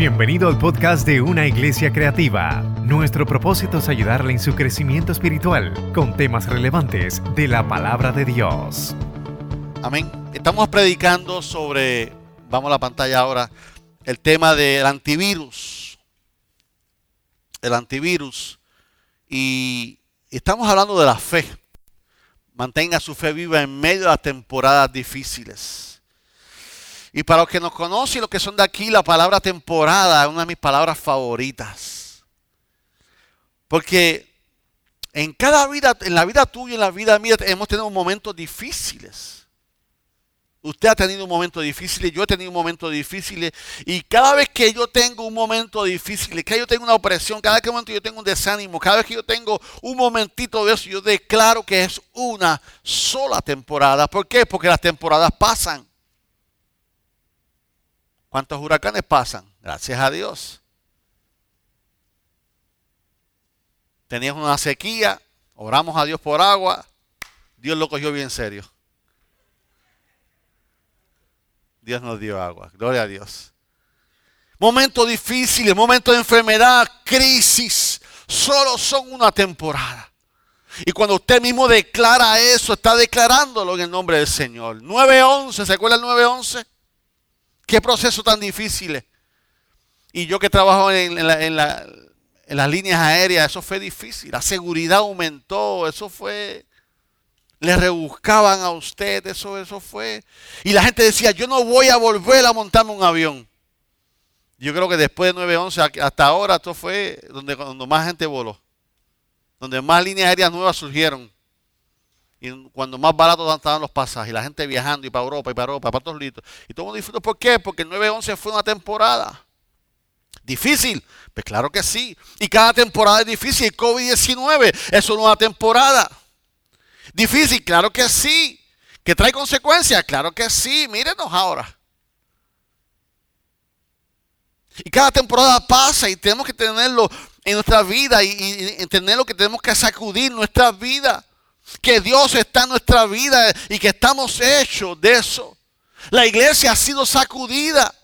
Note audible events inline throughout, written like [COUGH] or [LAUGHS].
Bienvenido al podcast de Una Iglesia Creativa. Nuestro propósito es ayudarle en su crecimiento espiritual con temas relevantes de la palabra de Dios. Amén. Estamos predicando sobre, vamos a la pantalla ahora, el tema del antivirus. El antivirus. Y estamos hablando de la fe. Mantenga su fe viva en medio de las temporadas difíciles. Y para los que nos conocen los que son de aquí, la palabra temporada es una de mis palabras favoritas. Porque en cada vida, en la vida tuya y en la vida mía, hemos tenido momentos difíciles. Usted ha tenido un momento difícil, yo he tenido un momento difícil. Y cada vez que yo tengo un momento difícil, que yo tengo una opresión, cada vez que yo tengo un desánimo, cada vez que yo tengo un momentito de eso, yo declaro que es una sola temporada. ¿Por qué? Porque las temporadas pasan. ¿Cuántos huracanes pasan? Gracias a Dios. Teníamos una sequía, oramos a Dios por agua, Dios lo cogió bien serio. Dios nos dio agua, gloria a Dios. Momentos difíciles, momentos de enfermedad, crisis, solo son una temporada. Y cuando usted mismo declara eso, está declarándolo en el nombre del Señor. 9.11, ¿se acuerda el 9.11? Qué proceso tan difícil. Y yo que trabajo en, las líneas aéreas, eso fue difícil. La seguridad aumentó, eso fue... Le rebuscaban a usted, eso, eso fue. Y la gente decía, yo no voy a volver a montarme un avión. Yo creo que después de 9-11 hasta ahora esto fue donde, donde más gente voló. Donde más líneas aéreas nuevas surgieron. Y cuando más baratos estaban los pasajes, la gente viajando y para Europa y para Europa, para todos litos. Y todo el mundo disfrutó. ¿Por qué? Porque el 9-11 fue una temporada. ¿Difícil? Pues claro que sí. Y cada temporada es difícil. COVID-19 es una temporada. ¿Difícil? Claro que sí. ¿Que trae consecuencias? Claro que sí. Mírenos ahora. Y cada temporada pasa y tenemos que tenerlo en nuestra vida y, y entender lo que tenemos que sacudir nuestra vida que Dios está en nuestra vida y que estamos hechos de eso. La iglesia ha sido sacudida.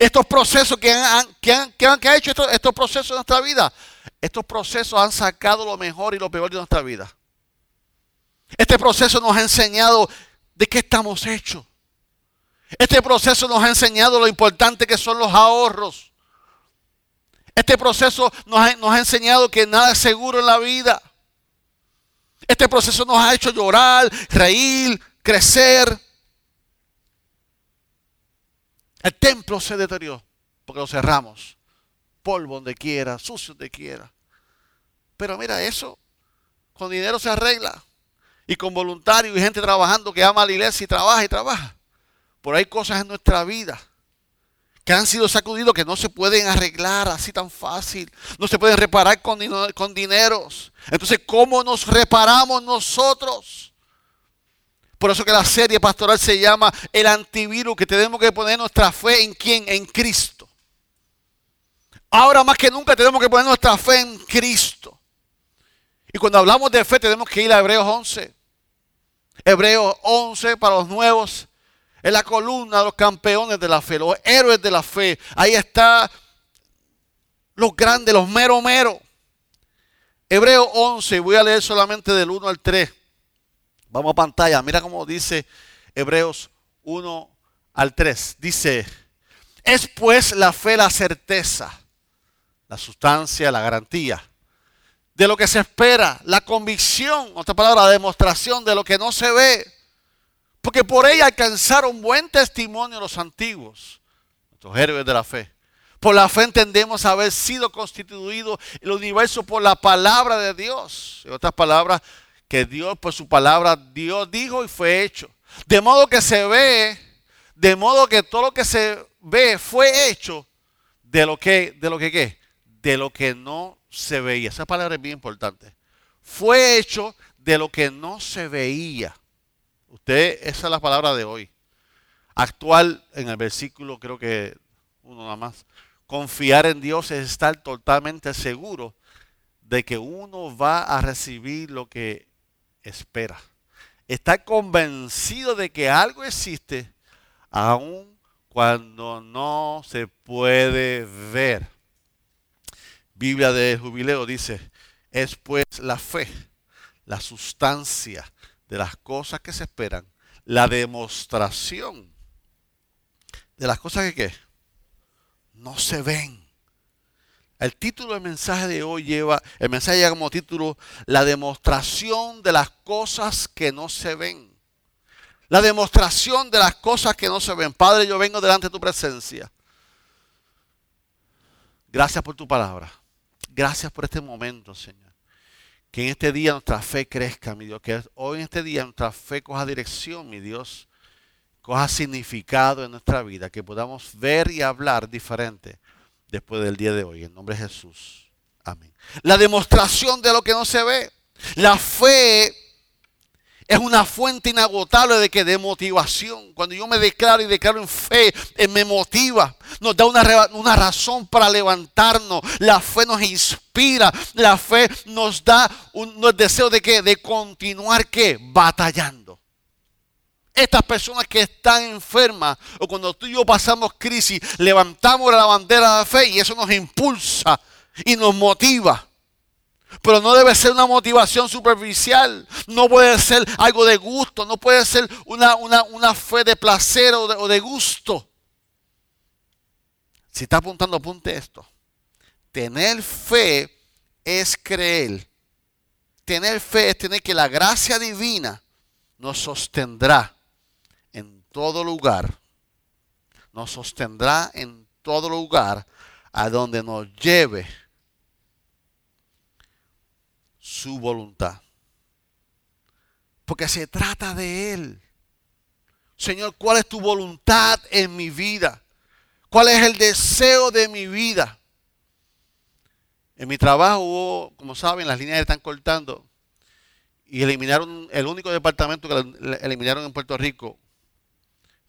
Estos procesos que han, que han, que hecho estos, estos procesos en nuestra vida, estos procesos han sacado lo mejor y lo peor de nuestra vida. Este proceso nos ha enseñado de qué estamos hechos. Este proceso nos ha enseñado lo importante que son los ahorros. Este proceso nos nos ha enseñado que nada es seguro en la vida. Este proceso nos ha hecho llorar, reír, crecer. El templo se deterioró porque lo cerramos. Polvo donde quiera, sucio donde quiera. Pero mira, eso con dinero se arregla. Y con voluntarios y gente trabajando que ama a la iglesia y trabaja y trabaja. Por hay cosas en nuestra vida que han sido sacudidos que no se pueden arreglar así tan fácil. No se pueden reparar con, con dineros. Entonces, ¿cómo nos reparamos nosotros? Por eso que la serie pastoral se llama El antivirus, que tenemos que poner nuestra fe en quién? En Cristo. Ahora más que nunca tenemos que poner nuestra fe en Cristo. Y cuando hablamos de fe tenemos que ir a Hebreos 11. Hebreos 11 para los nuevos es la columna de los campeones de la fe, los héroes de la fe. Ahí está los grandes, los mero mero. Hebreo 11, voy a leer solamente del 1 al 3. Vamos a pantalla, mira cómo dice Hebreos 1 al 3. Dice, es pues la fe la certeza, la sustancia, la garantía de lo que se espera, la convicción, otra palabra, la demostración de lo que no se ve. Porque por ella alcanzaron buen testimonio los antiguos, nuestros héroes de la fe. Por la fe entendemos haber sido constituido el universo por la palabra de Dios. En otras palabras, que Dios, por su palabra, Dios dijo y fue hecho. De modo que se ve, de modo que todo lo que se ve fue hecho de lo que, de lo que qué, de lo que no se veía. Esa palabra es bien importante. Fue hecho de lo que no se veía. Usted, esa es la palabra de hoy. Actual en el versículo, creo que uno nada más. Confiar en Dios es estar totalmente seguro de que uno va a recibir lo que espera. Estar convencido de que algo existe aún cuando no se puede ver. Biblia de Jubileo dice, es pues la fe, la sustancia de las cosas que se esperan, la demostración de las cosas que no se ven. El título del mensaje de hoy lleva, el mensaje lleva como título, la demostración de las cosas que no se ven. La demostración de las cosas que no se ven. Padre, yo vengo delante de tu presencia. Gracias por tu palabra. Gracias por este momento, Señor. Que en este día nuestra fe crezca, mi Dios. Que hoy en este día nuestra fe coja dirección, mi Dios. Coja significado en nuestra vida. Que podamos ver y hablar diferente después del día de hoy. En nombre de Jesús. Amén. La demostración de lo que no se ve. La fe es una fuente inagotable de que de motivación. Cuando yo me declaro y declaro en fe, eh, me motiva. Nos da una, razón para levantarnos. La fe nos inspira. La fe nos da un deseo de que de continuar que batallando. Estas personas que están enfermas o cuando tú y yo pasamos crisis, levantamos la bandera de fe y eso nos impulsa y nos motiva. Pero no debe ser una motivación superficial. No puede ser algo de gusto. No puede ser una, fe de placer o de, o de gusto. Si está apuntando, apunte esto. Tener fe es creer. Tener fe es tener que la gracia divina nos sostendrá en todo lugar. Nos sostendrá en todo lugar a donde nos lleve su voluntad. Porque se trata de Él. Señor, ¿cuál es tu voluntad en mi vida? ¿Cuál es el deseo de mi vida? En mi trabajo hubo, como saben, las líneas están cortando y eliminaron, el único departamento que eliminaron en Puerto Rico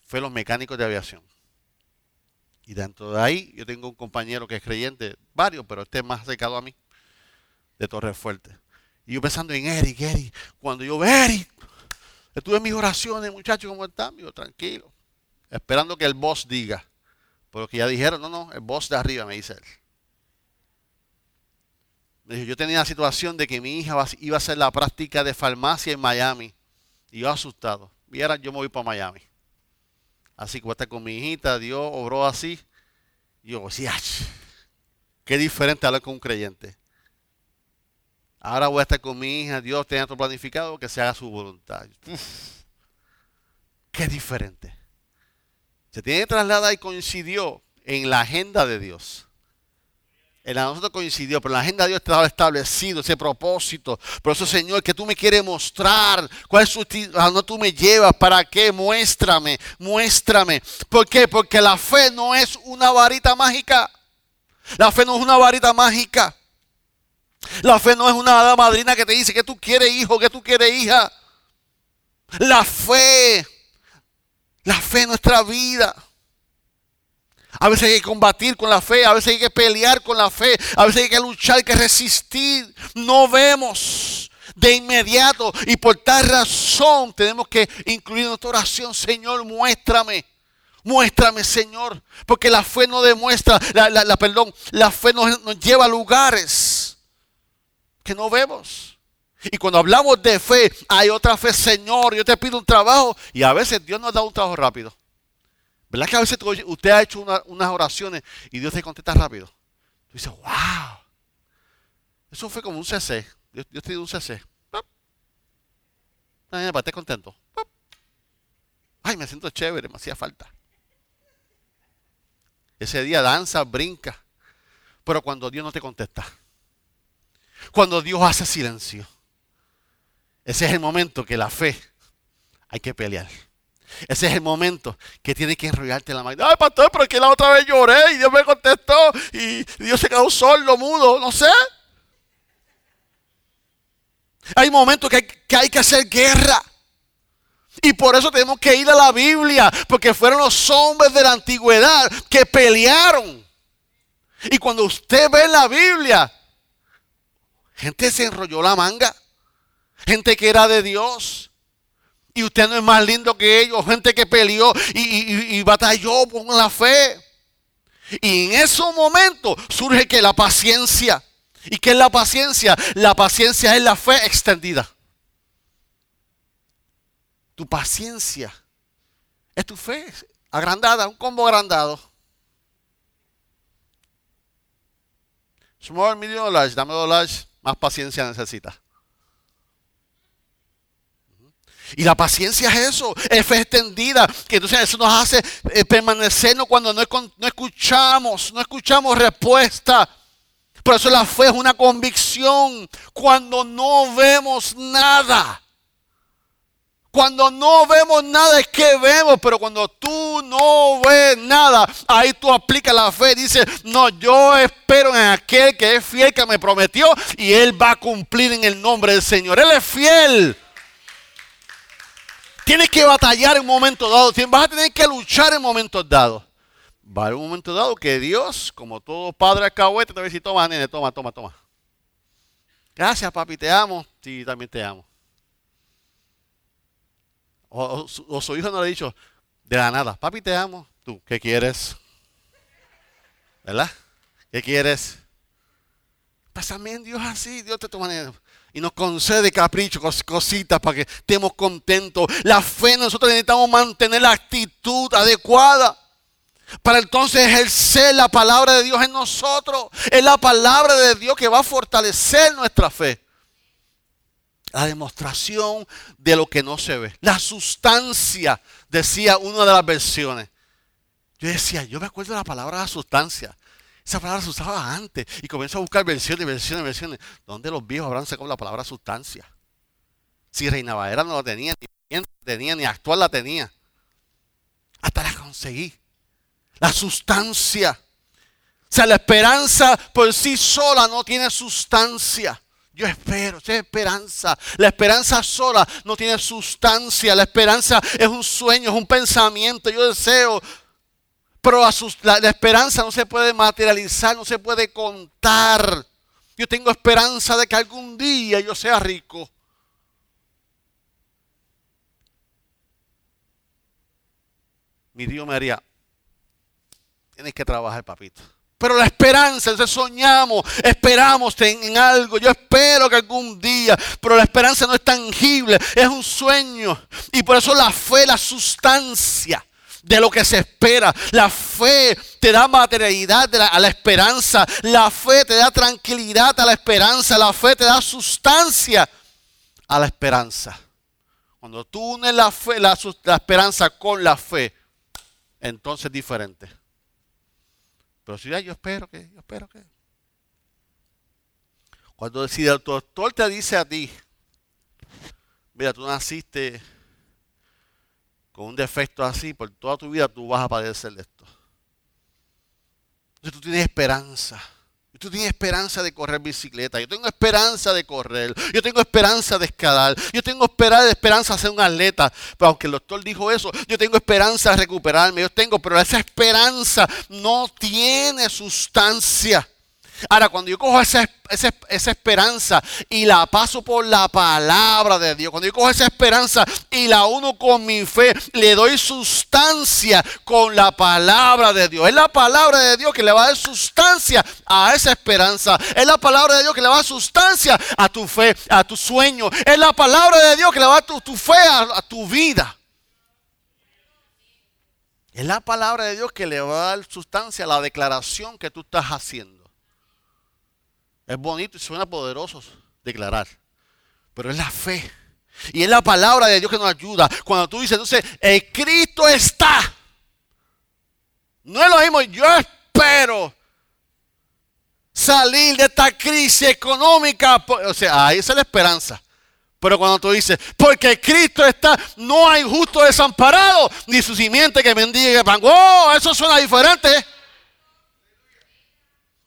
fue los mecánicos de aviación. Y dentro de ahí yo tengo un compañero que es creyente, varios, pero este es más acercado a mí, de Torres Fuerte. Y yo pensando en Eric, Eric. Cuando yo veo Eric, estuve en mis oraciones, muchachos, ¿cómo están? Yo, tranquilo. Esperando que el boss diga. Porque ya dijeron, no, no, el boss de arriba, me dice él. Me dijo, yo tenía la situación de que mi hija iba a hacer la práctica de farmacia en Miami. Y yo asustado. Y ahora yo me voy para Miami. Así que voy con mi hijita, Dios obró así. Y yo, qué diferente hablar con un creyente. Ahora voy a estar con mi hija. Dios tiene otro planificado que se haga su voluntad. qué diferente. Se tiene que trasladar y coincidió en la agenda de Dios. En la nosotros coincidió, pero en la agenda de Dios estaba establecido ese propósito. Por eso, Señor, que tú me quieres mostrar cuál es dónde tú me llevas, para qué, muéstrame, muéstrame. ¿Por qué? Porque la fe no es una varita mágica. La fe no es una varita mágica. La fe no es una madrina que te dice que tú quieres hijo, que tú quieres hija. La fe, la fe en nuestra vida. A veces hay que combatir con la fe, a veces hay que pelear con la fe, a veces hay que luchar, hay que resistir. No vemos de inmediato y por tal razón tenemos que incluir en nuestra oración, Señor, muéstrame. Muéstrame, Señor, porque la fe no demuestra, la, perdón, la fe nos, nos lleva a lugares que no vemos. Y cuando hablamos de fe, hay otra fe, Señor, yo te pido un trabajo y a veces Dios nos da un trabajo rápido. ¿Verdad que a veces usted ha hecho unas oraciones y Dios te contesta rápido? Tú dices, wow. Eso fue como un CC. Dios, te dio un CC. Para estar contento. Ay, me siento chévere, me hacía falta. Ese día danza, brinca. Pero cuando Dios no te contesta, cuando Dios hace silencio. Ese es el momento que la fe hay que pelear. Ese es el momento que tiene que enrollarte la mano. Ay, pastor, pero que la otra vez lloré y Dios me contestó y Dios se quedó solo, mudo, no sé. Hay momentos que hay, que hay que hacer guerra. Y por eso tenemos que ir a la Biblia, porque fueron los hombres de la antigüedad que pelearon. Y cuando usted ve la Biblia, Gente se enrolló la manga. Gente que era de Dios. Y usted no es más lindo que ellos, gente que peleó y, batalló con la fe. Y en esos momentos surge que la paciencia. ¿Y qué es la paciencia? La paciencia es la fe extendida. Tu paciencia es tu fe agrandada, un combo agrandado. Small, medium large, dame large, más paciencia necesita. Y la paciencia es eso, es fe extendida, que entonces eso nos hace eh, permanecernos cuando no escuchamos, no escuchamos respuesta. Por eso la fe es una convicción cuando no vemos nada. Cuando no vemos nada es que vemos, pero cuando tú no ves nada, ahí tú aplicas la fe. Dice, no, yo espero en aquel que es fiel, que me prometió, y él va a cumplir en el nombre del Señor. Él es fiel. Tienes que batallar en un momento dado, vas a tener que luchar en momentos dados. Va a haber un momento dado que Dios, como todo padre alcahuete, te va a decir, toma, nene, toma, toma, toma. Gracias, papi, te amo. Sí, también te amo. O, su hijo no le ha dicho de la nada, papi te amo, tú, ¿qué quieres? ¿Verdad? ¿Qué quieres? Pues también Dios así, Dios te toma y nos concede caprichos, cositas para que estemos contentos. La fe nosotros necesitamos mantener la actitud adecuada. Para entonces ejercer la palabra de Dios en nosotros. Es la palabra de Dios que va a fortalecer nuestra fe la demostración de lo que no se ve. La sustancia, decía una de las versiones. Yo decía, yo me acuerdo de la palabra la sustancia. Esa palabra se usaba antes. Y comienzo a buscar versiones, versiones, versiones. ¿Dónde los viejos habrán sacado la palabra sustancia? Si Reina Valera no la tenía, ni tenía, ni actual la tenía. Hasta la conseguí. La sustancia. O sea, la esperanza por sí sola no tiene sustancia. Yo espero, es esperanza. La esperanza sola no tiene sustancia. La esperanza es un sueño, es un pensamiento. Yo deseo. Pero la, la esperanza no se puede materializar, no se puede contar. Yo tengo esperanza de que algún día yo sea rico. Mi Dios me haría, tienes que trabajar, papito. Pero la esperanza, entonces soñamos, esperamos en, algo. Yo espero que algún día, pero la esperanza no es tangible, es un sueño. Y por eso la fe, la sustancia de lo que se espera. La fe te da materialidad a la esperanza. La fe te da tranquilidad a la esperanza. La fe te da sustancia a la esperanza. Cuando tú unes la fe, la esperanza con la fe, entonces es diferente. Pero si ya yo espero que, yo espero que. Cuando si el doctor te dice a ti, mira, tú naciste con un defecto así, por toda tu vida tú vas a padecer de esto. Entonces tú tienes esperanza. Tú tienes esperanza de correr bicicleta. Yo tengo esperanza de correr. Yo tengo esperanza de escalar. Yo tengo esperanza de ser un atleta. Pero aunque el doctor dijo eso, yo tengo esperanza de recuperarme. Yo tengo, pero esa esperanza no tiene sustancia. Ahora, cuando yo cojo esa, esperanza y la paso por la palabra de Dios, cuando yo cojo esa esperanza y la uno con mi fe, le doy sustancia con la palabra de Dios. Es la palabra de Dios que le va a dar sustancia a esa esperanza. Es la palabra de Dios que le va a dar sustancia a tu fe, a tu sueño. Es la palabra de Dios que le va a dar tu, fe a tu vida. Es la palabra de Dios que le va a dar sustancia a la declaración que tú estás haciendo. Es bonito y suena poderoso declarar. Pero es la fe. Y es la palabra de Dios que nos ayuda. Cuando tú dices, entonces, el Cristo está. No es lo mismo, yo espero salir de esta crisis económica. O sea, ahí es la esperanza. Pero cuando tú dices, porque Cristo está, no hay justo desamparado, ni su simiente que bendiga pan. Oh, eso suena diferente.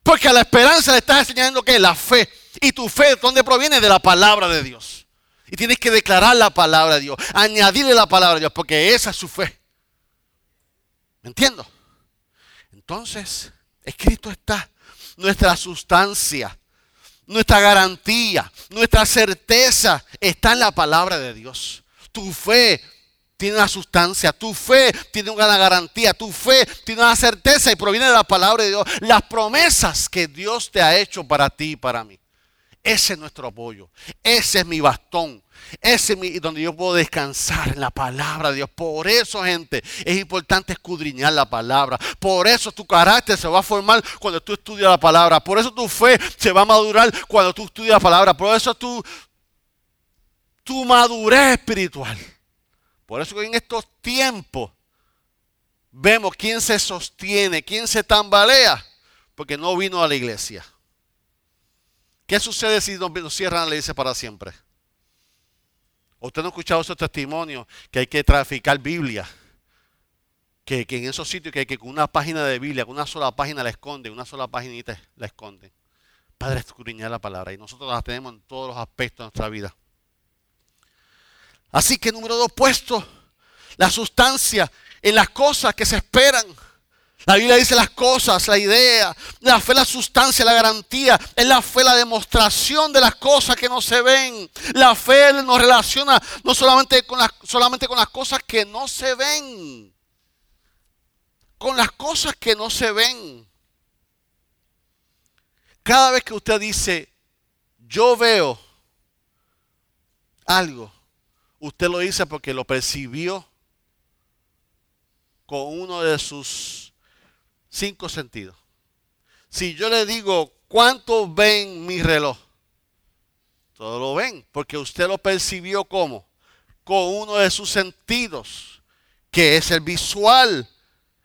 Porque a la esperanza le estás enseñando que la fe. Y tu fe, ¿dónde proviene? De la palabra de Dios. Y tienes que declarar la palabra de Dios. Añadirle la palabra de Dios. Porque esa es su fe. ¿Me entiendo? Entonces, escrito está nuestra sustancia, nuestra garantía, nuestra certeza está en la palabra de Dios. Tu fe tiene una sustancia, tu fe tiene una garantía, tu fe tiene una certeza y proviene de la palabra de Dios. Las promesas que Dios te ha hecho para ti y para mí. Ese es nuestro apoyo. Ese es mi bastón. Ese es mi, donde yo puedo descansar en la palabra de Dios. Por eso, gente, es importante escudriñar la palabra. Por eso tu carácter se va a formar cuando tú estudias la palabra. Por eso tu fe se va a madurar cuando tú estudias la palabra. Por eso tu, tu madurez espiritual. Por eso que en estos tiempos vemos quién se sostiene, quién se tambalea, porque no vino a la iglesia. ¿Qué sucede si nos cierran la iglesia para siempre? Usted no ha escuchado esos testimonios que hay que traficar Biblia. Que, en esos sitios que que con una página de Biblia, con una sola página la esconden, una sola página la esconden. Padre, escudriñar la palabra. Y nosotros la tenemos en todos los aspectos de nuestra vida. Así que número dos, puesto la sustancia en las cosas que se esperan. La Biblia dice las cosas, la idea, la fe, la sustancia, la garantía. Es la fe, la demostración de las cosas que no se ven. La fe nos relaciona no solamente con las, solamente con las cosas que no se ven, con las cosas que no se ven. Cada vez que usted dice, yo veo algo, usted lo dice porque lo percibió con uno de sus cinco sentidos. Si yo le digo, ¿cuántos ven mi reloj? Todos lo ven, porque usted lo percibió como, con uno de sus sentidos, que es el visual.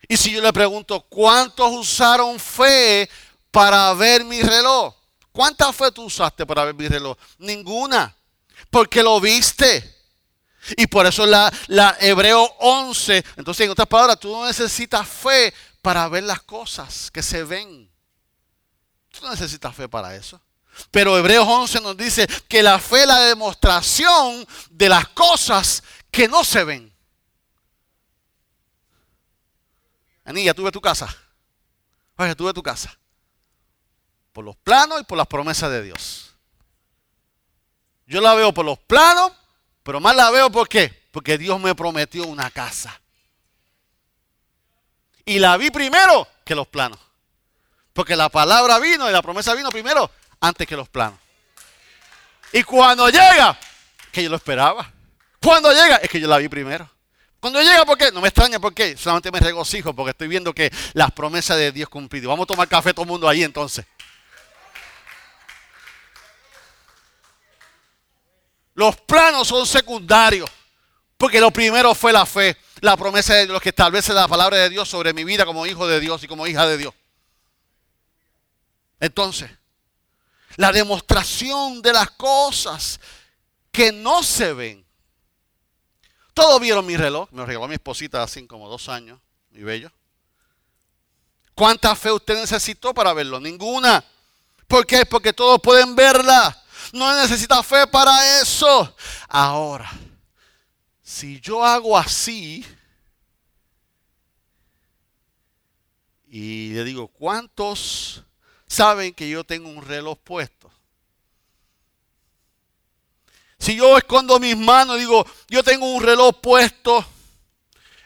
Y si yo le pregunto, ¿cuántos usaron fe para ver mi reloj? ¿Cuánta fe tú usaste para ver mi reloj? Ninguna, porque lo viste. Y por eso la, la Hebreo 11, entonces en otras palabras, tú no necesitas fe para ver las cosas que se ven. Tú no necesitas fe para eso. Pero Hebreos 11 nos dice que la fe es la demostración de las cosas que no se ven. Anilla, tú ves tu casa. Oye, tú ves tu casa. Por los planos y por las promesas de Dios. Yo la veo por los planos, pero más la veo por qué? Porque Dios me prometió una casa. Y la vi primero que los planos. Porque la palabra vino y la promesa vino primero antes que los planos. Y cuando llega, que yo lo esperaba. Cuando llega, es que yo la vi primero. Cuando llega, ¿por qué? No me extraña, ¿por qué? Solamente me regocijo porque estoy viendo que las promesas de Dios cumplido. Vamos a tomar café todo el mundo ahí entonces. Los planos son secundarios. Porque lo primero fue la fe la promesa de Dios, que establece la palabra de Dios sobre mi vida como hijo de Dios y como hija de Dios. Entonces, la demostración de las cosas que no se ven. Todos vieron mi reloj, me lo regaló mi esposita hace como dos años, muy bello. ¿Cuánta fe usted necesitó para verlo? Ninguna. ¿Por qué? Porque todos pueden verla. No necesita fe para eso. Ahora, si yo hago así, y le digo, ¿cuántos saben que yo tengo un reloj puesto? Si yo escondo mis manos y digo, yo tengo un reloj puesto,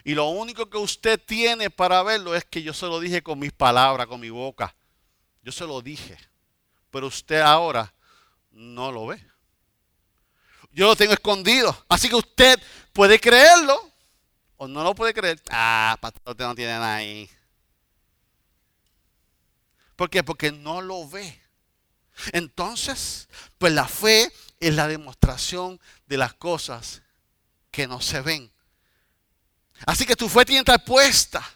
y lo único que usted tiene para verlo es que yo se lo dije con mis palabras, con mi boca. Yo se lo dije. Pero usted ahora no lo ve. Yo lo tengo escondido. Así que usted puede creerlo o no lo puede creer. Ah, pastor, usted no tiene nada ahí. ¿Por qué? Porque no lo ve. Entonces, pues la fe es la demostración de las cosas que no se ven. Así que tu fe tiene que estar puesta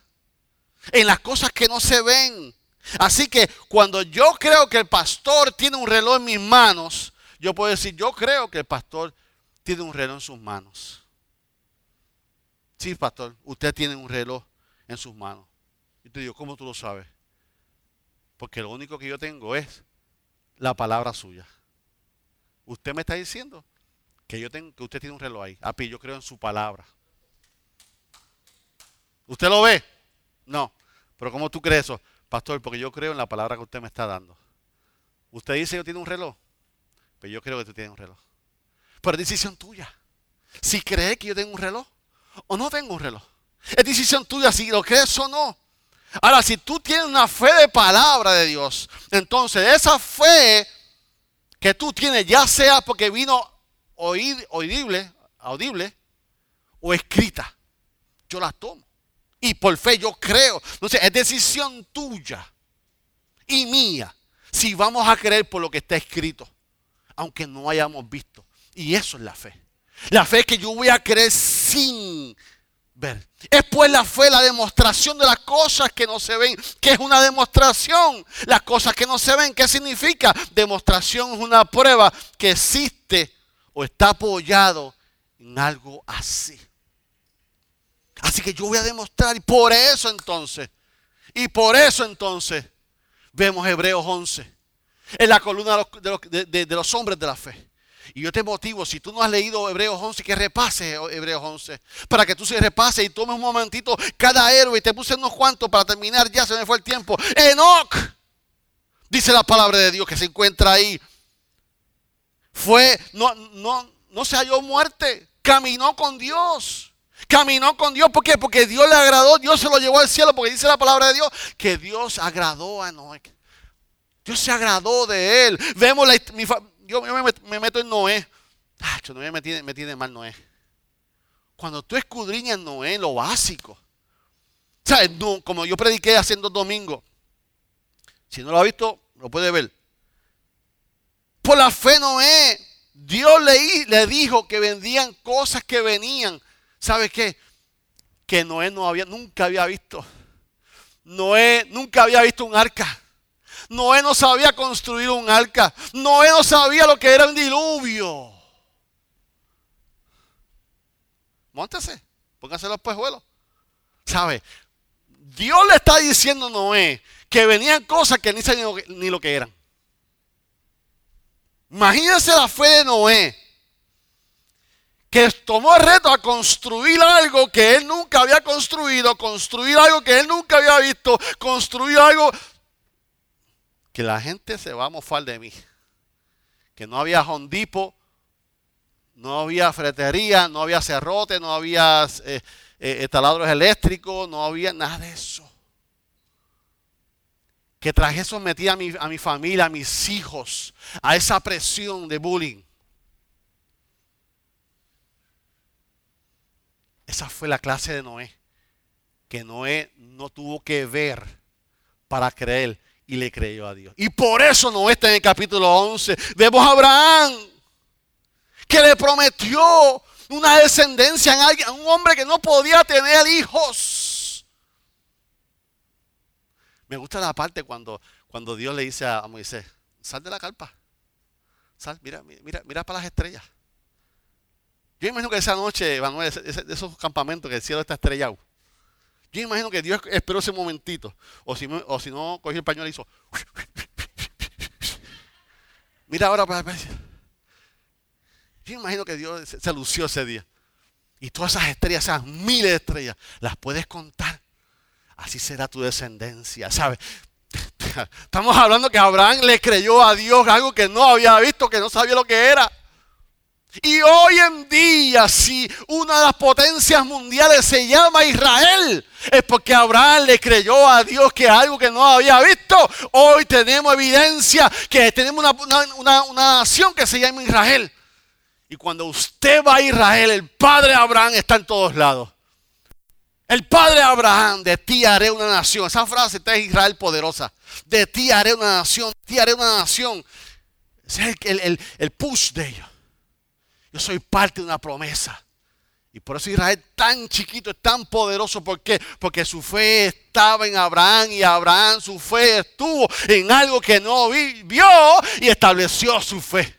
en las cosas que no se ven. Así que cuando yo creo que el pastor tiene un reloj en mis manos, yo puedo decir, yo creo que el pastor tiene un reloj en sus manos. Sí, pastor, usted tiene un reloj en sus manos. Y te digo, ¿cómo tú lo sabes? Porque lo único que yo tengo es la palabra suya. Usted me está diciendo que yo tengo, que usted tiene un reloj ahí. Api, yo creo en su palabra. ¿Usted lo ve? No. Pero ¿cómo tú crees eso? Pastor, porque yo creo en la palabra que usted me está dando. Usted dice yo tiene un reloj. Pero yo creo que tú tienes un reloj. Pero es decisión tuya. si crees que yo tengo un reloj o no tengo un reloj. Es decisión tuya si lo crees o no. Ahora, si tú tienes una fe de palabra de Dios, entonces esa fe que tú tienes, ya sea porque vino audible, audible o escrita, yo la tomo. Y por fe yo creo. Entonces, es decisión tuya y mía si vamos a creer por lo que está escrito, aunque no hayamos visto. Y eso es la fe. La fe que yo voy a creer sin ver. Es pues la fe, la demostración de las cosas que no se ven. que es una demostración? Las cosas que no se ven, ¿qué significa? Demostración es una prueba que existe o está apoyado en algo así. Así que yo voy a demostrar y por eso entonces, y por eso entonces, vemos Hebreos 11, en la columna de los, hombres de la fe. Y yo te motivo, si tú no has leído Hebreos 11, que repases Hebreos 11. Para que tú se repases y tomes un momentito cada héroe. Y te puse unos cuantos para terminar, ya se me fue el tiempo. Enoch, dice la palabra de Dios que se encuentra ahí. Fue, no, no, no se halló muerte, caminó con Dios. Caminó con Dios, ¿por qué? Porque Dios le agradó, Dios se lo llevó al cielo, porque dice la palabra de Dios que Dios agradó a Noé. Dios se agradó de él. Vemos la, yo, me, meto en Noé. Me tiene, me tiene mal Noé. Cuando tú escudriñas Noé, lo básico. ¿Sabes? como yo prediqué hace dos domingos. Si no lo ha visto, lo puede ver. Por la fe Noé, Dios le, le dijo que vendían cosas que venían. ¿Sabe qué? Que Noé no había, nunca había visto. Noé nunca había visto un arca. Noé no sabía construir un arca. Noé no sabía lo que era un diluvio. Móntese, póngase los pejuelos. ¿Sabe? Dios le está diciendo a Noé que venían cosas que ni sabía ni lo que eran. Imagínense la fe de Noé que tomó el reto a construir algo que él nunca había construido, construir algo que él nunca había visto, construir algo que la gente se va a mofar de mí. Que no había hondipo, no había fretería, no había cerrote, no había eh, eh, taladros eléctricos, no había nada de eso. Que traje sometí a mi, a mi familia, a mis hijos, a esa presión de bullying. Esa fue la clase de Noé. Que Noé no tuvo que ver para creer y le creyó a Dios. Y por eso Noé está en el capítulo 11. Vemos a Abraham que le prometió una descendencia a, alguien, a un hombre que no podía tener hijos. Me gusta la parte cuando, cuando Dios le dice a, Moisés, sal de la carpa. Sal, mira, mira, mira para las estrellas. Yo imagino que esa noche, Manuel, de esos campamentos que el cielo está estrellado. Yo imagino que Dios esperó ese momentito. O si, no, cogió el pañuelo y hizo. [LAUGHS] Mira ahora para Yo imagino que Dios se, lució ese día. Y todas esas estrellas, esas miles de estrellas, las puedes contar. Así será tu descendencia, ¿sabes? [LAUGHS] Estamos hablando que Abraham le creyó a Dios algo que no había visto, que no sabía lo que era. Y hoy en día, si una de las potencias mundiales se llama Israel, es porque Abraham le creyó a Dios que algo que no había visto. Hoy tenemos evidencia que tenemos una, nación que se llama Israel. Y cuando usted va a Israel, el padre Abraham está en todos lados. El padre Abraham, de ti haré una nación. Esa frase está en Israel poderosa. De ti haré una nación, de ti haré una nación. Ese es el, el push de ellos. Yo soy parte de una promesa. Y por eso Israel es tan chiquito, es tan poderoso. ¿Por qué? Porque su fe estaba en Abraham y Abraham su fe estuvo en algo que no vio y estableció su fe.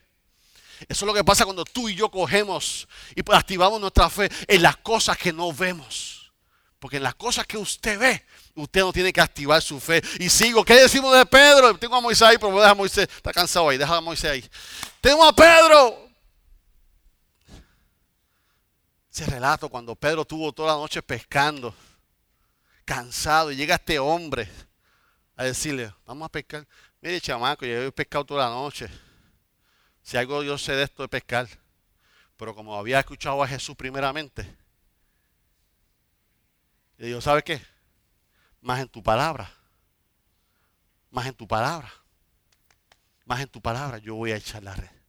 Eso es lo que pasa cuando tú y yo cogemos y activamos nuestra fe en las cosas que no vemos. Porque en las cosas que usted ve, usted no tiene que activar su fe. Y sigo, ¿qué decimos de Pedro? Tengo a Moisés ahí, pero voy a dejar a Moisés. Está cansado ahí, deja a Moisés ahí. Tengo a Pedro. Ese relato cuando Pedro tuvo toda la noche pescando, cansado, y llega este hombre a decirle, vamos a pescar. Mire, chamaco, yo he pescado toda la noche. Si algo yo sé de esto de pescar. Pero como había escuchado a Jesús primeramente, le dijo, ¿sabe qué? Más en tu palabra. Más en tu palabra. Más en tu palabra yo voy a echar la red.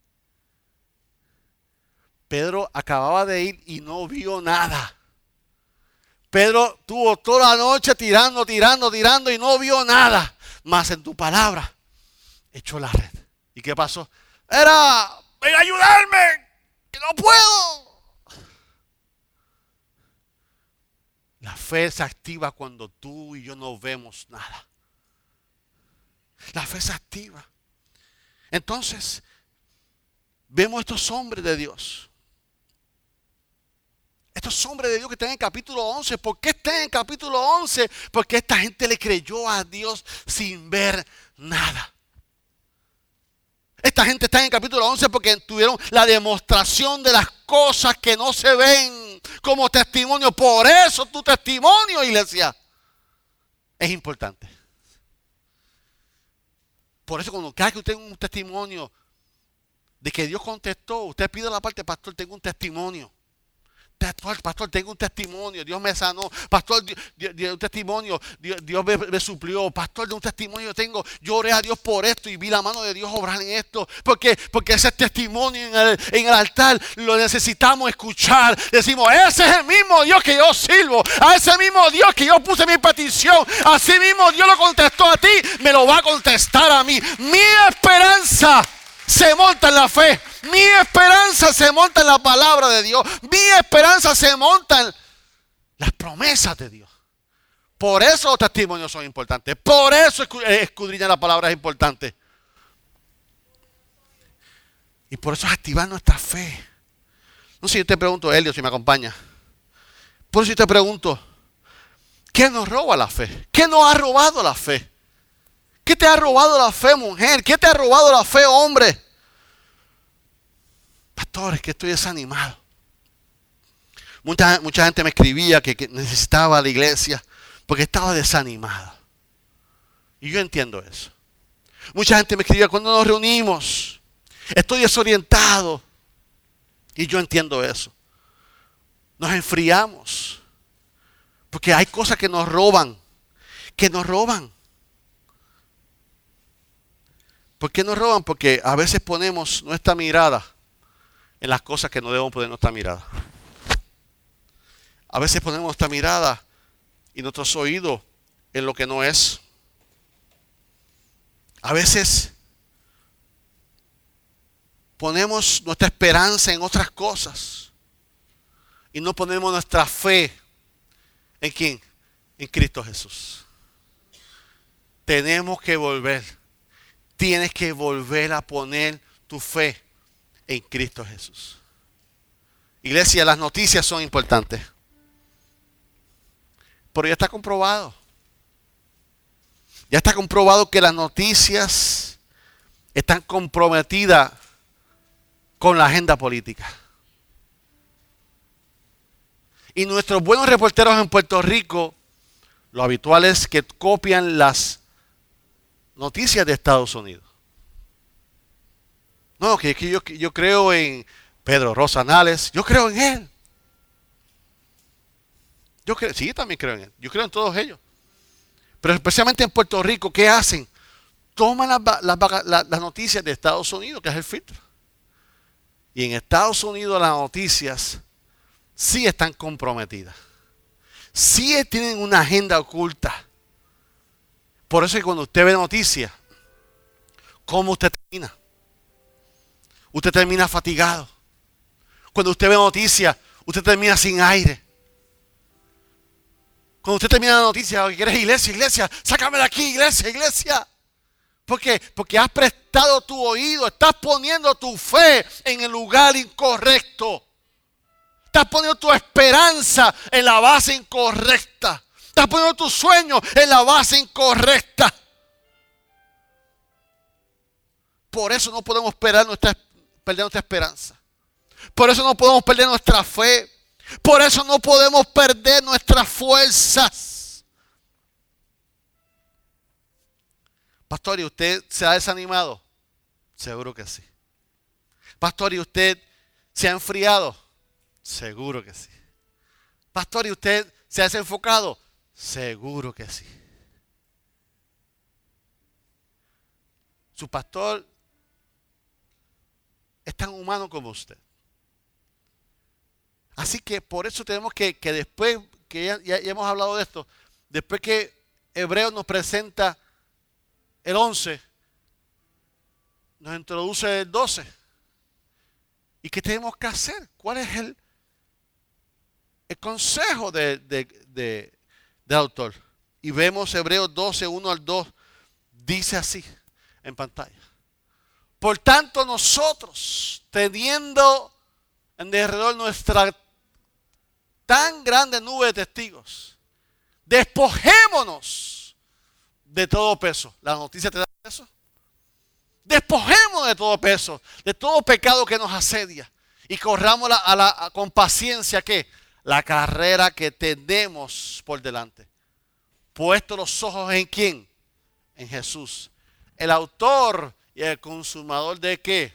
Pedro acababa de ir y no vio nada. Pedro tuvo toda la noche tirando, tirando, tirando y no vio nada. Más en tu palabra echó la red. ¿Y qué pasó? Era, ven a ayudarme, que no puedo. La fe se activa cuando tú y yo no vemos nada. La fe se activa. Entonces, vemos estos hombres de Dios. Estos hombres de Dios que están en capítulo 11. ¿Por qué están en capítulo 11? Porque esta gente le creyó a Dios sin ver nada. Esta gente está en capítulo 11 porque tuvieron la demostración de las cosas que no se ven como testimonio. Por eso tu testimonio, iglesia, es importante. Por eso cuando cada que usted tenga un testimonio de que Dios contestó, usted pide la parte, pastor, tengo un testimonio. Pastor, pastor, tengo un testimonio. Dios me sanó. Pastor, un testimonio. Dios, me, suplió. Pastor, de un testimonio tengo. Yo oré a Dios por esto y vi la mano de Dios obrar en esto. Porque, porque ese testimonio en el, en el altar lo necesitamos escuchar. Decimos, ese es el mismo Dios que yo sirvo. A ese mismo Dios que yo puse mi petición. Así mismo Dios lo contestó a ti. Me lo va a contestar a mí. Mi esperanza se monta en la fe. Mi esperanza se monta en la palabra de Dios. Mi esperanza se monta en las promesas de Dios. Por eso los testimonios son importantes. Por eso eh, escudriñar la palabra es importante. Y por eso es activar nuestra fe. No sé si yo te pregunto, Elio, si me acompaña. Por eso yo te pregunto, ¿qué nos roba la fe? ¿Qué nos ha robado la fe? ¿Qué te ha robado la fe, mujer? ¿Qué te ha robado la fe, hombre? Pastor, es que estoy desanimado. Mucha, mucha gente me escribía que, necesitaba la iglesia porque estaba desanimado. Y yo entiendo eso. Mucha gente me escribía cuando nos reunimos. Estoy desorientado. Y yo entiendo eso. Nos enfriamos. Porque hay cosas que nos roban. Que nos roban. ¿Por qué nos roban? Porque a veces ponemos nuestra mirada en las cosas que no debemos poner nuestra mirada. A veces ponemos nuestra mirada y nuestros oídos en lo que no es. A veces ponemos nuestra esperanza en otras cosas y no ponemos nuestra fe en quién? En Cristo Jesús. Tenemos que volver tienes que volver a poner tu fe en Cristo Jesús. Iglesia, las noticias son importantes. Pero ya está comprobado. Ya está comprobado que las noticias están comprometidas con la agenda política. Y nuestros buenos reporteros en Puerto Rico, lo habitual es que copian las noticias de Estados Unidos. No, que, que yo, yo creo en Pedro Rosanales, yo creo en él. Yo creo, sí, también creo en él. Yo creo en todos ellos. Pero especialmente en Puerto Rico, ¿qué hacen? Toman las, noticias de Estados Unidos, que es el filtro. Y en Estados Unidos las noticias sí están comprometidas. Sí tienen una agenda oculta. Por eso es que cuando usted ve noticias, ¿cómo usted termina? Usted termina fatigado. Cuando usted ve noticias, usted termina sin aire. Cuando usted termina la noticia, que quieres iglesia, iglesia, sácame de aquí, iglesia, iglesia. ¿Por qué? Porque has prestado tu oído, estás poniendo tu fe en el lugar incorrecto. Estás poniendo tu esperanza en la base incorrecta. Estás poniendo tu sueño en la base incorrecta. Por eso no podemos esperar nuestra, perder nuestra esperanza. Por eso no podemos perder nuestra fe. Por eso no podemos perder nuestras fuerzas. Pastor, ¿y usted se ha desanimado? Seguro que sí. Pastor, ¿y usted ¿Se ha enfriado? Seguro que sí. Pastor, ¿y usted se ha desenfocado? Seguro que sí. Su pastor es tan humano como usted. Así que por eso tenemos que, que después, que ya, ya, hemos hablado de esto, después que Hebreo nos presenta el 11, nos introduce el 12. ¿Y qué tenemos que hacer? ¿Cuál es el, el consejo de, de, de, del autor? Y vemos Hebreos 12, 1 al 2, dice así en pantalla. Por tanto, nosotros, teniendo en derredor nuestra tan grande nube de testigos, despojémonos de todo peso. ¿La noticia te da eso? Despojémonos de todo peso, de todo pecado que nos asedia y corramos a la, con paciencia que la carrera que tenemos por delante. Puesto los ojos en quién? En Jesús. El autor y el consumador de qué?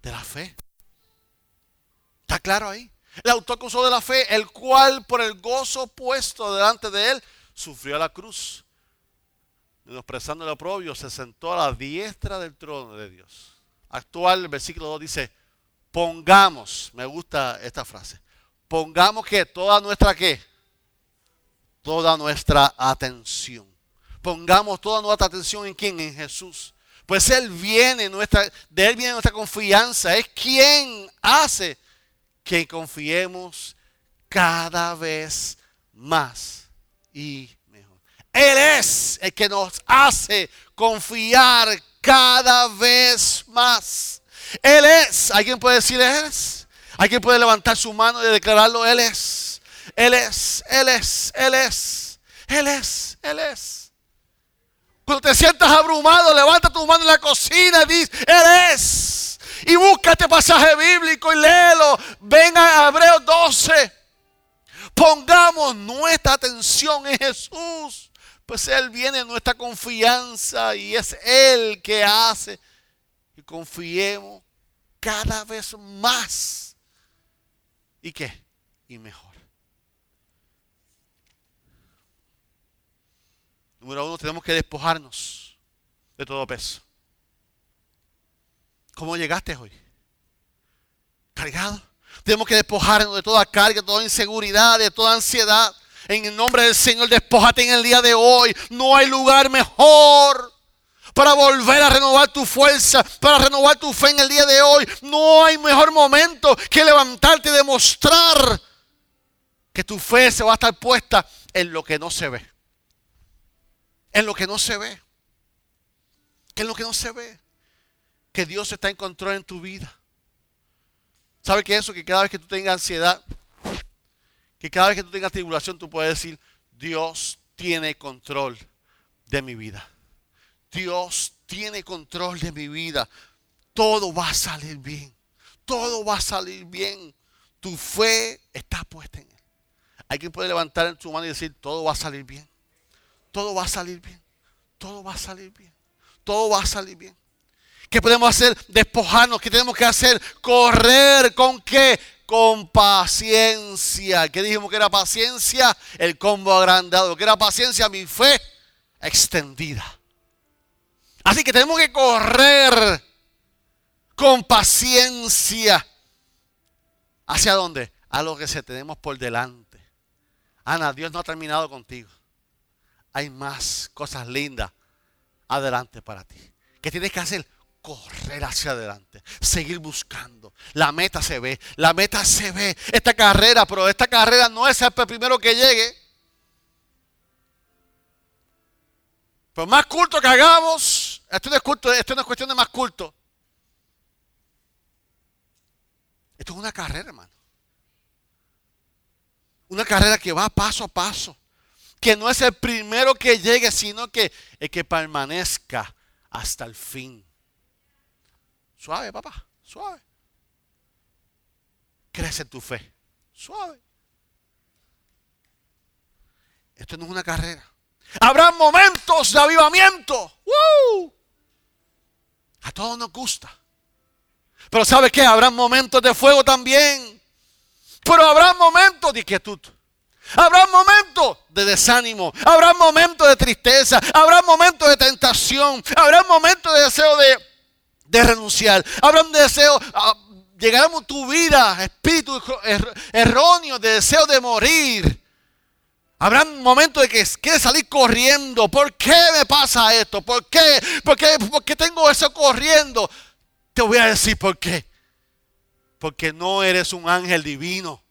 De la fe. ¿Está claro ahí? El autor consumó de la fe, el cual por el gozo puesto delante de él, sufrió la cruz. Menosprezando el oprobio, se sentó a la diestra del trono de Dios. Actual, el versículo 2 dice, pongamos, me gusta esta frase, pongamos que toda nuestra qué, toda nuestra atención pongamos toda nuestra atención en quién, en Jesús. Pues Él viene, nuestra, de Él viene nuestra confianza. Es quien hace que confiemos cada vez más y mejor. Él es el que nos hace confiar cada vez más. Él es. ¿Alguien puede decir Él es? ¿Alguien puede levantar su mano y declararlo? Él es. Él es. Él es. Él es. Él es. Él es. Cuando te sientas abrumado, levanta tu mano en la cocina y dice, Él es. Y búscate pasaje bíblico y léelo. Venga a Hebreos 12. Pongamos nuestra atención en Jesús. Pues Él viene en nuestra confianza y es Él que hace confiemos cada vez más. ¿Y qué? Y mejor. Número uno, tenemos que despojarnos de todo peso. ¿Cómo llegaste hoy? ¿Cargado? Tenemos que despojarnos de toda carga, de toda inseguridad, de toda ansiedad. En el nombre del Señor, despojate en el día de hoy. No hay lugar mejor para volver a renovar tu fuerza, para renovar tu fe en el día de hoy. No hay mejor momento que levantarte y demostrar que tu fe se va a estar puesta en lo que no se ve en lo que no se ve. En lo que no se ve. Que Dios está en control en tu vida. ¿Sabe que eso? Que cada vez que tú tengas ansiedad, que cada vez que tú tengas tribulación, tú puedes decir, Dios tiene control de mi vida. Dios tiene control de mi vida. Todo va a salir bien. Todo va a salir bien. Tu fe está puesta en Él. Hay quien puede levantar en su mano y decir, todo va a salir bien todo va a salir bien. Todo va a salir bien. Todo va a salir bien. ¿Qué podemos hacer? Despojarnos. ¿Qué tenemos que hacer? Correr. ¿Con qué? Con paciencia. ¿Qué dijimos que era paciencia? El combo agrandado. ¿Qué era paciencia? Mi fe extendida. Así que tenemos que correr con paciencia. ¿Hacia dónde? A lo que se tenemos por delante. Ana, Dios no ha terminado contigo hay más cosas lindas adelante para ti. ¿Qué tienes que hacer? Correr hacia adelante, seguir buscando. La meta se ve, la meta se ve. Esta carrera, pero esta carrera no es el primero que llegue. Por más culto que hagamos, esto no es culto, esto no es cuestión de más culto. Esto es una carrera, hermano. Una carrera que va paso a paso que no es el primero que llegue, sino que el que permanezca hasta el fin. Suave, papá, suave. Crece tu fe. Suave. Esto no es una carrera. Habrá momentos de avivamiento. A todos nos gusta. Pero ¿sabe qué? Habrá momentos de fuego también. Pero habrá momentos de quietud. Habrá momentos de desánimo, habrá momentos de tristeza, habrá momentos de tentación, habrá momentos de deseo de, de renunciar, habrá un deseo, ah, llegará a tu vida, espíritu erróneo, de deseo de morir. Habrá momentos de que quieres salir corriendo. ¿Por qué me pasa esto? ¿Por qué? ¿Por qué, ¿Por qué tengo eso corriendo? Te voy a decir por qué. Porque no eres un ángel divino.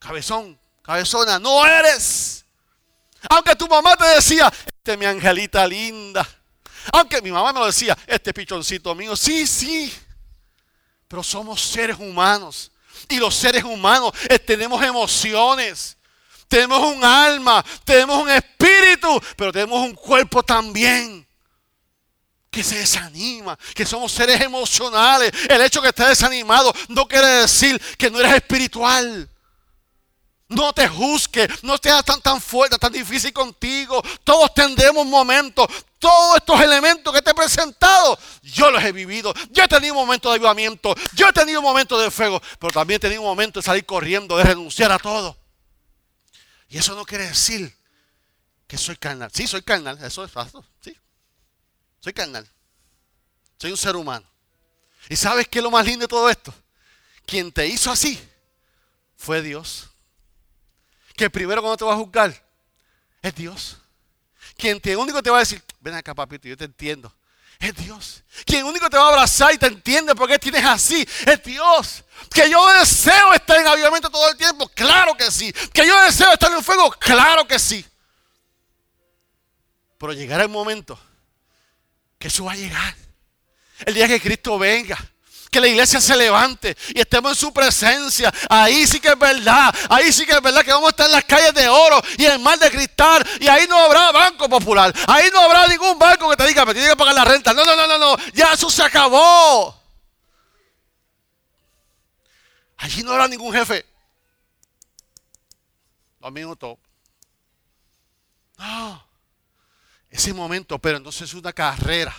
Cabezón, cabezona, no eres. Aunque tu mamá te decía, este es mi angelita linda. Aunque mi mamá me lo decía, este pichoncito mío, sí, sí. Pero somos seres humanos. Y los seres humanos eh, tenemos emociones. Tenemos un alma, tenemos un espíritu, pero tenemos un cuerpo también que se desanima, que somos seres emocionales. El hecho que estés desanimado no quiere decir que no eres espiritual. No te juzgues, no seas tan, tan fuerte, tan difícil contigo. Todos tendremos momentos. Todos estos elementos que te he presentado, yo los he vivido. Yo he tenido momentos de avivamiento, yo he tenido momentos de fuego, pero también he tenido momentos de salir corriendo, de renunciar a todo. Y eso no quiere decir que soy carnal. Sí, soy carnal, eso es fácil. Sí, soy carnal. Soy un ser humano. ¿Y sabes qué es lo más lindo de todo esto? Quien te hizo así fue Dios que primero cuando te va a juzgar es Dios. Quien te único te va a decir, ven acá papito, yo te entiendo. Es Dios. Quien único te va a abrazar y te entiende por qué tienes así. Es Dios. Que yo deseo estar en avivamiento todo el tiempo. Claro que sí. Que yo deseo estar en fuego. Claro que sí. Pero llegará el momento que eso va a llegar. El día que Cristo venga que la iglesia se levante y estemos en su presencia. Ahí sí que es verdad. Ahí sí que es verdad que vamos a estar en las calles de oro y en el mar de cristal. Y ahí no habrá banco popular. Ahí no habrá ningún banco que tiene que pagar la renta. No, no, no, no, no. Ya eso se acabó. Allí no habrá ningún jefe. Dos minutos. No. Ese momento, pero entonces es una carrera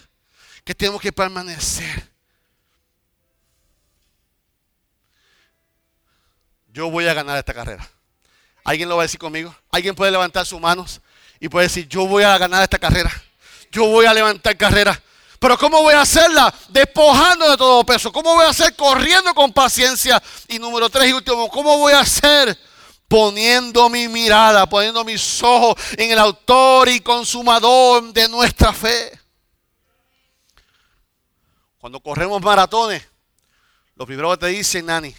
que tenemos que permanecer yo voy a ganar esta carrera. ¿Alguien lo va a decir conmigo? ¿Alguien puede levantar sus manos y puede decir, yo voy a ganar esta carrera? Yo voy a levantar carrera. Pero ¿cómo voy a hacerla? Despojando de todo peso. ¿Cómo voy a hacer? Corriendo con paciencia. Y número tres y último, ¿cómo voy a hacer? Poniendo mi mirada, poniendo mis ojos en el autor y consumador de nuestra fe. Cuando corremos maratones, lo primero que te dicen, Nani,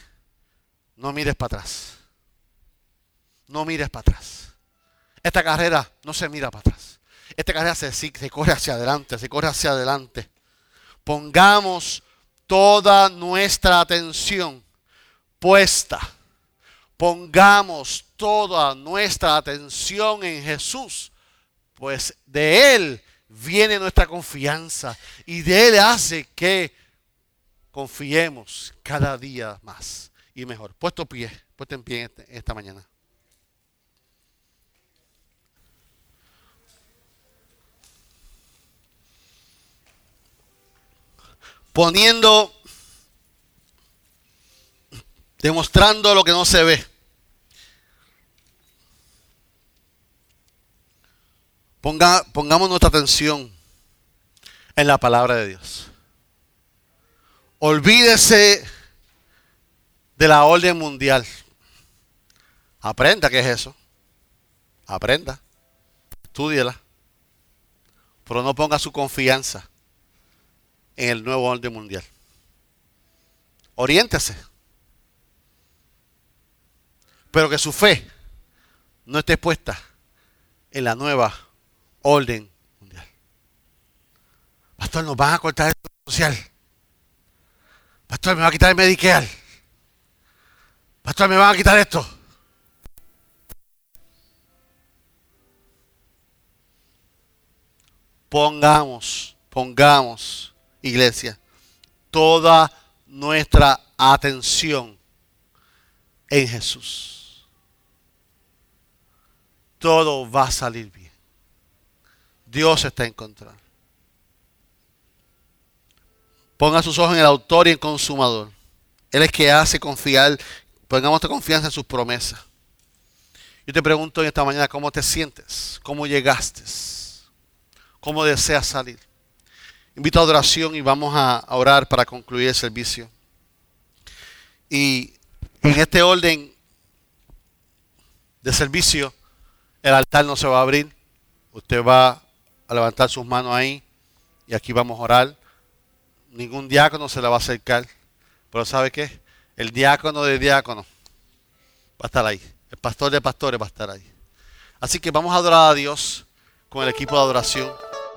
no mires para atrás. No mires para atrás. Esta carrera no se mira para atrás. Esta carrera se, se corre hacia adelante, se corre hacia adelante. Pongamos toda nuestra atención puesta. Pongamos toda nuestra atención en Jesús, pues de Él viene nuestra confianza y de Él hace que confiemos cada día más y mejor. Puesto pie, puesto en pie este, esta mañana. Poniendo, demostrando lo que no se ve. Ponga, pongamos nuestra atención en la palabra de Dios. Olvídese de la orden mundial. Aprenda qué es eso. Aprenda. Estúdiela. Pero no ponga su confianza en el nuevo orden mundial. Oriéntese. Pero que su fe no esté puesta en la nueva orden mundial. Pastor, nos van a cortar el social. Pastor, me va a quitar el Medicare. Pastor, ¿me van a quitar esto? Pongamos, pongamos, iglesia, toda nuestra atención en Jesús. Todo va a salir bien. Dios está en control. Ponga sus ojos en el autor y en consumador. Él es que hace confiar, pongamos nuestra confianza en sus promesas. Yo te pregunto en esta mañana cómo te sientes, cómo llegaste, cómo deseas salir. Invito a adoración y vamos a orar para concluir el servicio. Y en este orden de servicio, el altar no se va a abrir. Usted va a levantar sus manos ahí y aquí vamos a orar. Ningún diácono se le va a acercar. Pero ¿sabe qué? El diácono de diácono va a estar ahí. El pastor de pastores va a estar ahí. Así que vamos a adorar a Dios con el equipo de adoración.